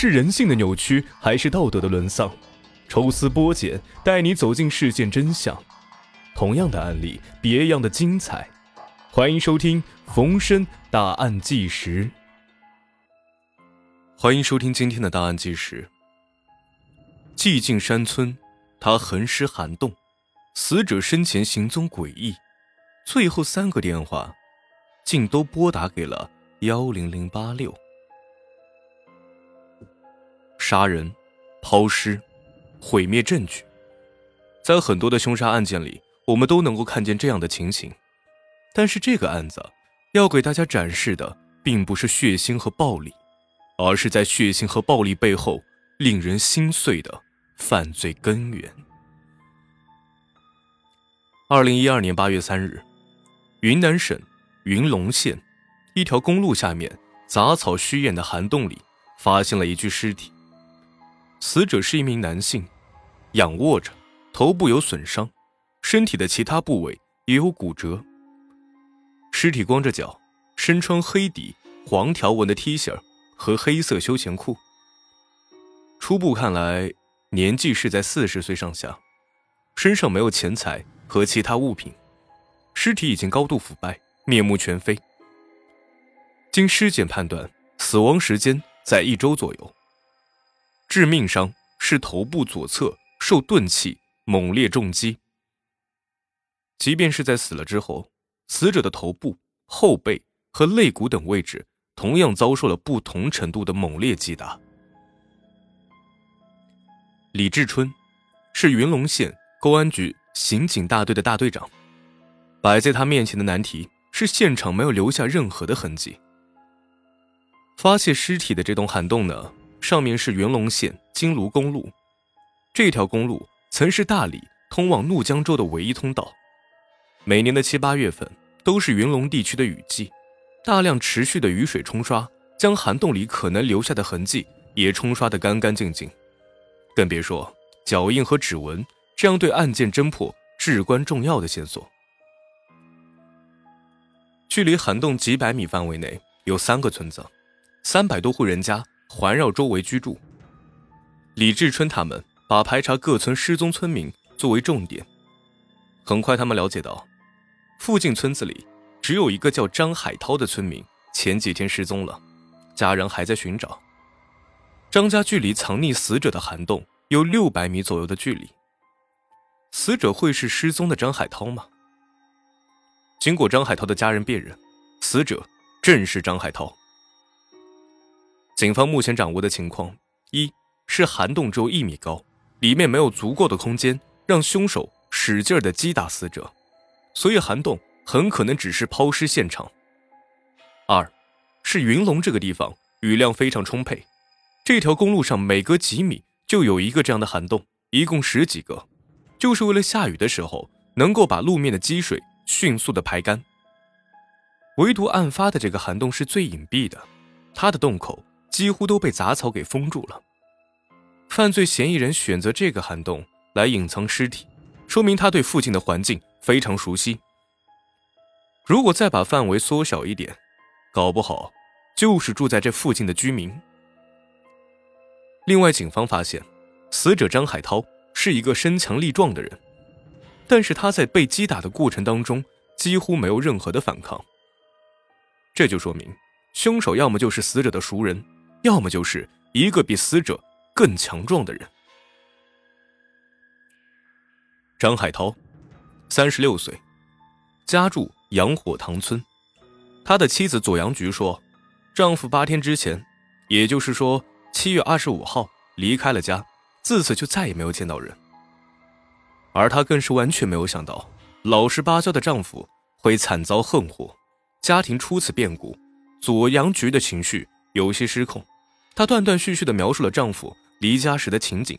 是人性的扭曲，还是道德的沦丧？抽丝剥茧，带你走进事件真相。同样的案例，别样的精彩。欢迎收听冯生大案纪实。欢迎收听今天的大案纪实。寂静山村，他横尸寒洞，死者生前行踪诡异，最后三个电话，竟都拨打给了幺零零八六。杀人、抛尸、毁灭证据，在很多的凶杀案件里，我们都能够看见这样的情形。但是这个案子要给大家展示的，并不是血腥和暴力，而是在血腥和暴力背后令人心碎的犯罪根源。二零一二年八月三日，云南省云龙县一条公路下面杂草虚掩的涵洞里，发现了一具尸体。死者是一名男性，仰卧着，头部有损伤，身体的其他部位也有骨折。尸体光着脚，身穿黑底黄条纹的 T 恤和黑色休闲裤。初步看来，年纪是在四十岁上下，身上没有钱财和其他物品，尸体已经高度腐败，面目全非。经尸检判断，死亡时间在一周左右。致命伤是头部左侧受钝器猛烈重击。即便是在死了之后，死者的头部、后背和肋骨等位置同样遭受了不同程度的猛烈击打。李志春是云龙县公安局刑警大队的大队长，摆在他面前的难题是现场没有留下任何的痕迹。发现尸体的这栋涵洞呢？上面是云龙县金卢公路，这条公路曾是大理通往怒江州的唯一通道。每年的七八月份都是云龙地区的雨季，大量持续的雨水冲刷，将涵洞里可能留下的痕迹也冲刷得干干净净，更别说脚印和指纹这样对案件侦破至关重要的线索。距离涵洞几百米范围内有三个村子，三百多户人家。环绕周围居住。李志春他们把排查各村失踪村民作为重点。很快，他们了解到，附近村子里只有一个叫张海涛的村民前几天失踪了，家人还在寻找。张家距离藏匿死者的涵洞有六百米左右的距离。死者会是失踪的张海涛吗？经过张海涛的家人辨认，死者正是张海涛。警方目前掌握的情况：一是涵洞只有一米高，里面没有足够的空间让凶手使劲的击打死者，所以涵洞很可能只是抛尸现场；二是云龙这个地方雨量非常充沛，这条公路上每隔几米就有一个这样的涵洞，一共十几个，就是为了下雨的时候能够把路面的积水迅速的排干。唯独案发的这个涵洞是最隐蔽的，它的洞口。几乎都被杂草给封住了。犯罪嫌疑人选择这个涵洞来隐藏尸体，说明他对附近的环境非常熟悉。如果再把范围缩小一点，搞不好就是住在这附近的居民。另外，警方发现，死者张海涛是一个身强力壮的人，但是他在被击打的过程当中几乎没有任何的反抗。这就说明，凶手要么就是死者的熟人。要么就是一个比死者更强壮的人。张海涛，三十六岁，家住阳火塘村。他的妻子左阳菊说，丈夫八天之前，也就是说七月二十五号离开了家，自此就再也没有见到人。而她更是完全没有想到，老实巴交的丈夫会惨遭横祸，家庭出此变故，左阳菊的情绪。有些失控，她断断续续的描述了丈夫离家时的情景。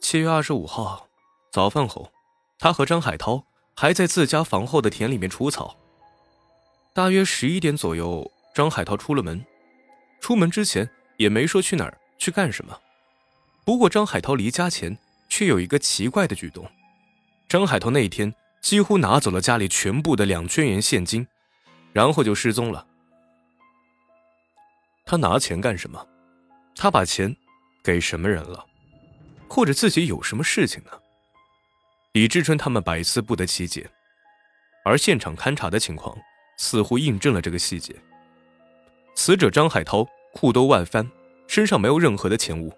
七月二十五号早饭后，她和张海涛还在自家房后的田里面除草。大约十一点左右，张海涛出了门，出门之前也没说去哪儿去干什么。不过张海涛离家前却有一个奇怪的举动：张海涛那一天几乎拿走了家里全部的两千元现金，然后就失踪了。他拿钱干什么？他把钱给什么人了，或者自己有什么事情呢？李志春他们百思不得其解，而现场勘查的情况似乎印证了这个细节。死者张海涛裤兜外翻，身上没有任何的钱物，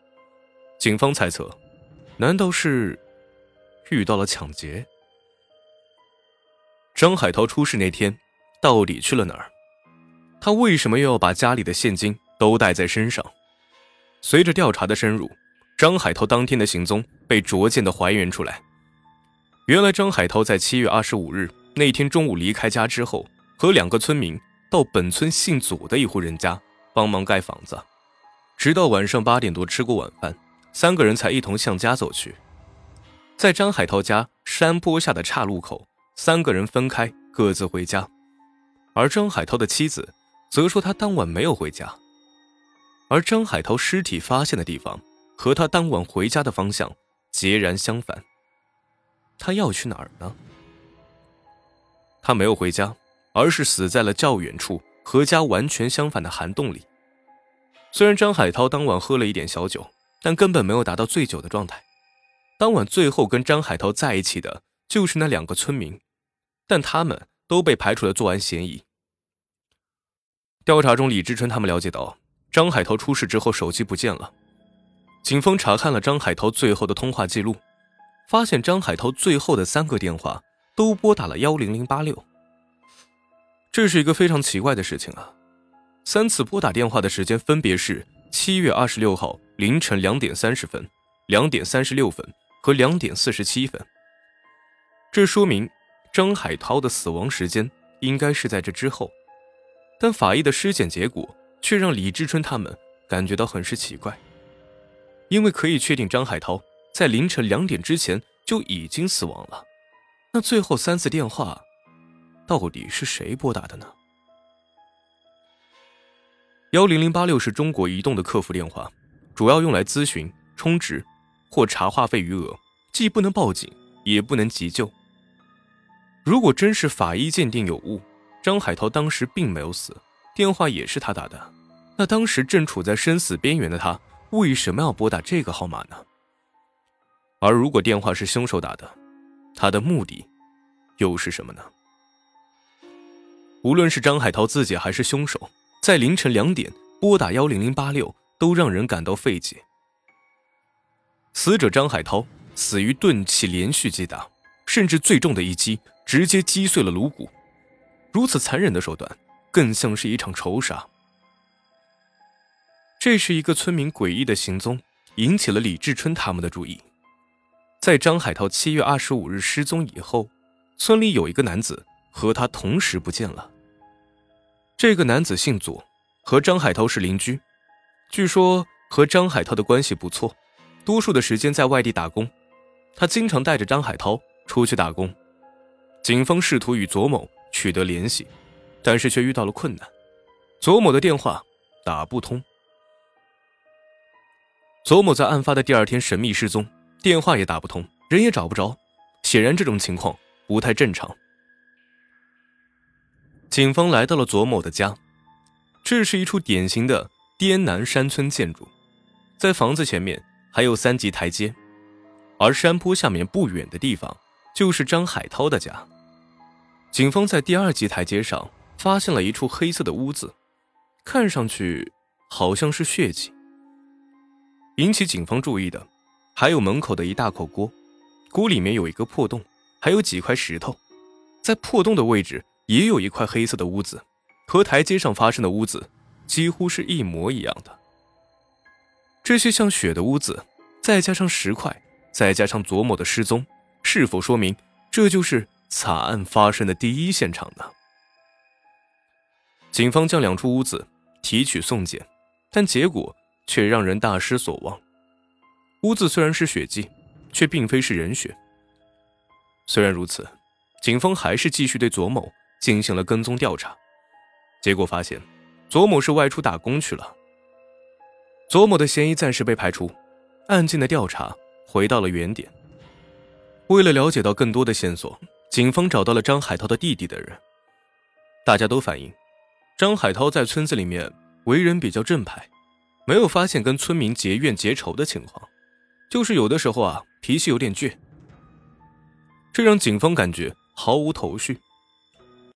警方猜测，难道是遇到了抢劫？张海涛出事那天到底去了哪儿？他为什么又要把家里的现金都带在身上？随着调查的深入，张海涛当天的行踪被逐渐的还原出来。原来，张海涛在七月二十五日那天中午离开家之后，和两个村民到本村姓左的一户人家帮忙盖房子，直到晚上八点多吃过晚饭，三个人才一同向家走去。在张海涛家山坡下的岔路口，三个人分开各自回家，而张海涛的妻子则说他当晚没有回家。而张海涛尸体发现的地方和他当晚回家的方向截然相反。他要去哪儿呢？他没有回家，而是死在了较远处和家完全相反的涵洞里。虽然张海涛当晚喝了一点小酒，但根本没有达到醉酒的状态。当晚最后跟张海涛在一起的就是那两个村民，但他们都被排除了作案嫌疑。调查中，李志春他们了解到，张海涛出事之后手机不见了。警方查看了张海涛最后的通话记录。发现张海涛最后的三个电话都拨打了幺零零八六，这是一个非常奇怪的事情啊！三次拨打电话的时间分别是七月二十六号凌晨两点三十分、两点三十六分和两点四十七分，这说明张海涛的死亡时间应该是在这之后，但法医的尸检结果却让李志春他们感觉到很是奇怪，因为可以确定张海涛。在凌晨两点之前就已经死亡了，那最后三次电话，到底是谁拨打的呢？幺零零八六是中国移动的客服电话，主要用来咨询、充值或查话费余额，既不能报警，也不能急救。如果真是法医鉴定有误，张海涛当时并没有死，电话也是他打的，那当时正处在生死边缘的他，为什么要拨打这个号码呢？而如果电话是凶手打的，他的目的又是什么呢？无论是张海涛自己还是凶手，在凌晨两点拨打幺零零八六，都让人感到费解。死者张海涛死于钝器连续击打，甚至最重的一击直接击碎了颅骨，如此残忍的手段，更像是一场仇杀。这是一个村民诡异的行踪，引起了李志春他们的注意。在张海涛七月二十五日失踪以后，村里有一个男子和他同时不见了。这个男子姓左，和张海涛是邻居，据说和张海涛的关系不错，多数的时间在外地打工。他经常带着张海涛出去打工。警方试图与左某取得联系，但是却遇到了困难，左某的电话打不通。左某在案发的第二天神秘失踪。电话也打不通，人也找不着，显然这种情况不太正常。警方来到了左某的家，这是一处典型的滇南山村建筑，在房子前面还有三级台阶，而山坡下面不远的地方就是张海涛的家。警方在第二级台阶上发现了一处黑色的污渍，看上去好像是血迹。引起警方注意的。还有门口的一大口锅，锅里面有一个破洞，还有几块石头，在破洞的位置也有一块黑色的污渍，和台阶上发生的污渍几乎是一模一样的。这些像血的污渍，再加上石块，再加上左某的失踪，是否说明这就是惨案发生的第一现场呢？警方将两处污渍提取送检，但结果却让人大失所望。污渍虽然是血迹，却并非是人血。虽然如此，警方还是继续对左某进行了跟踪调查，结果发现左某是外出打工去了。左某的嫌疑暂时被排除，案件的调查回到了原点。为了了解到更多的线索，警方找到了张海涛的弟弟的人，大家都反映，张海涛在村子里面为人比较正派，没有发现跟村民结怨结仇的情况，就是有的时候啊脾气有点倔，这让警方感觉毫无头绪。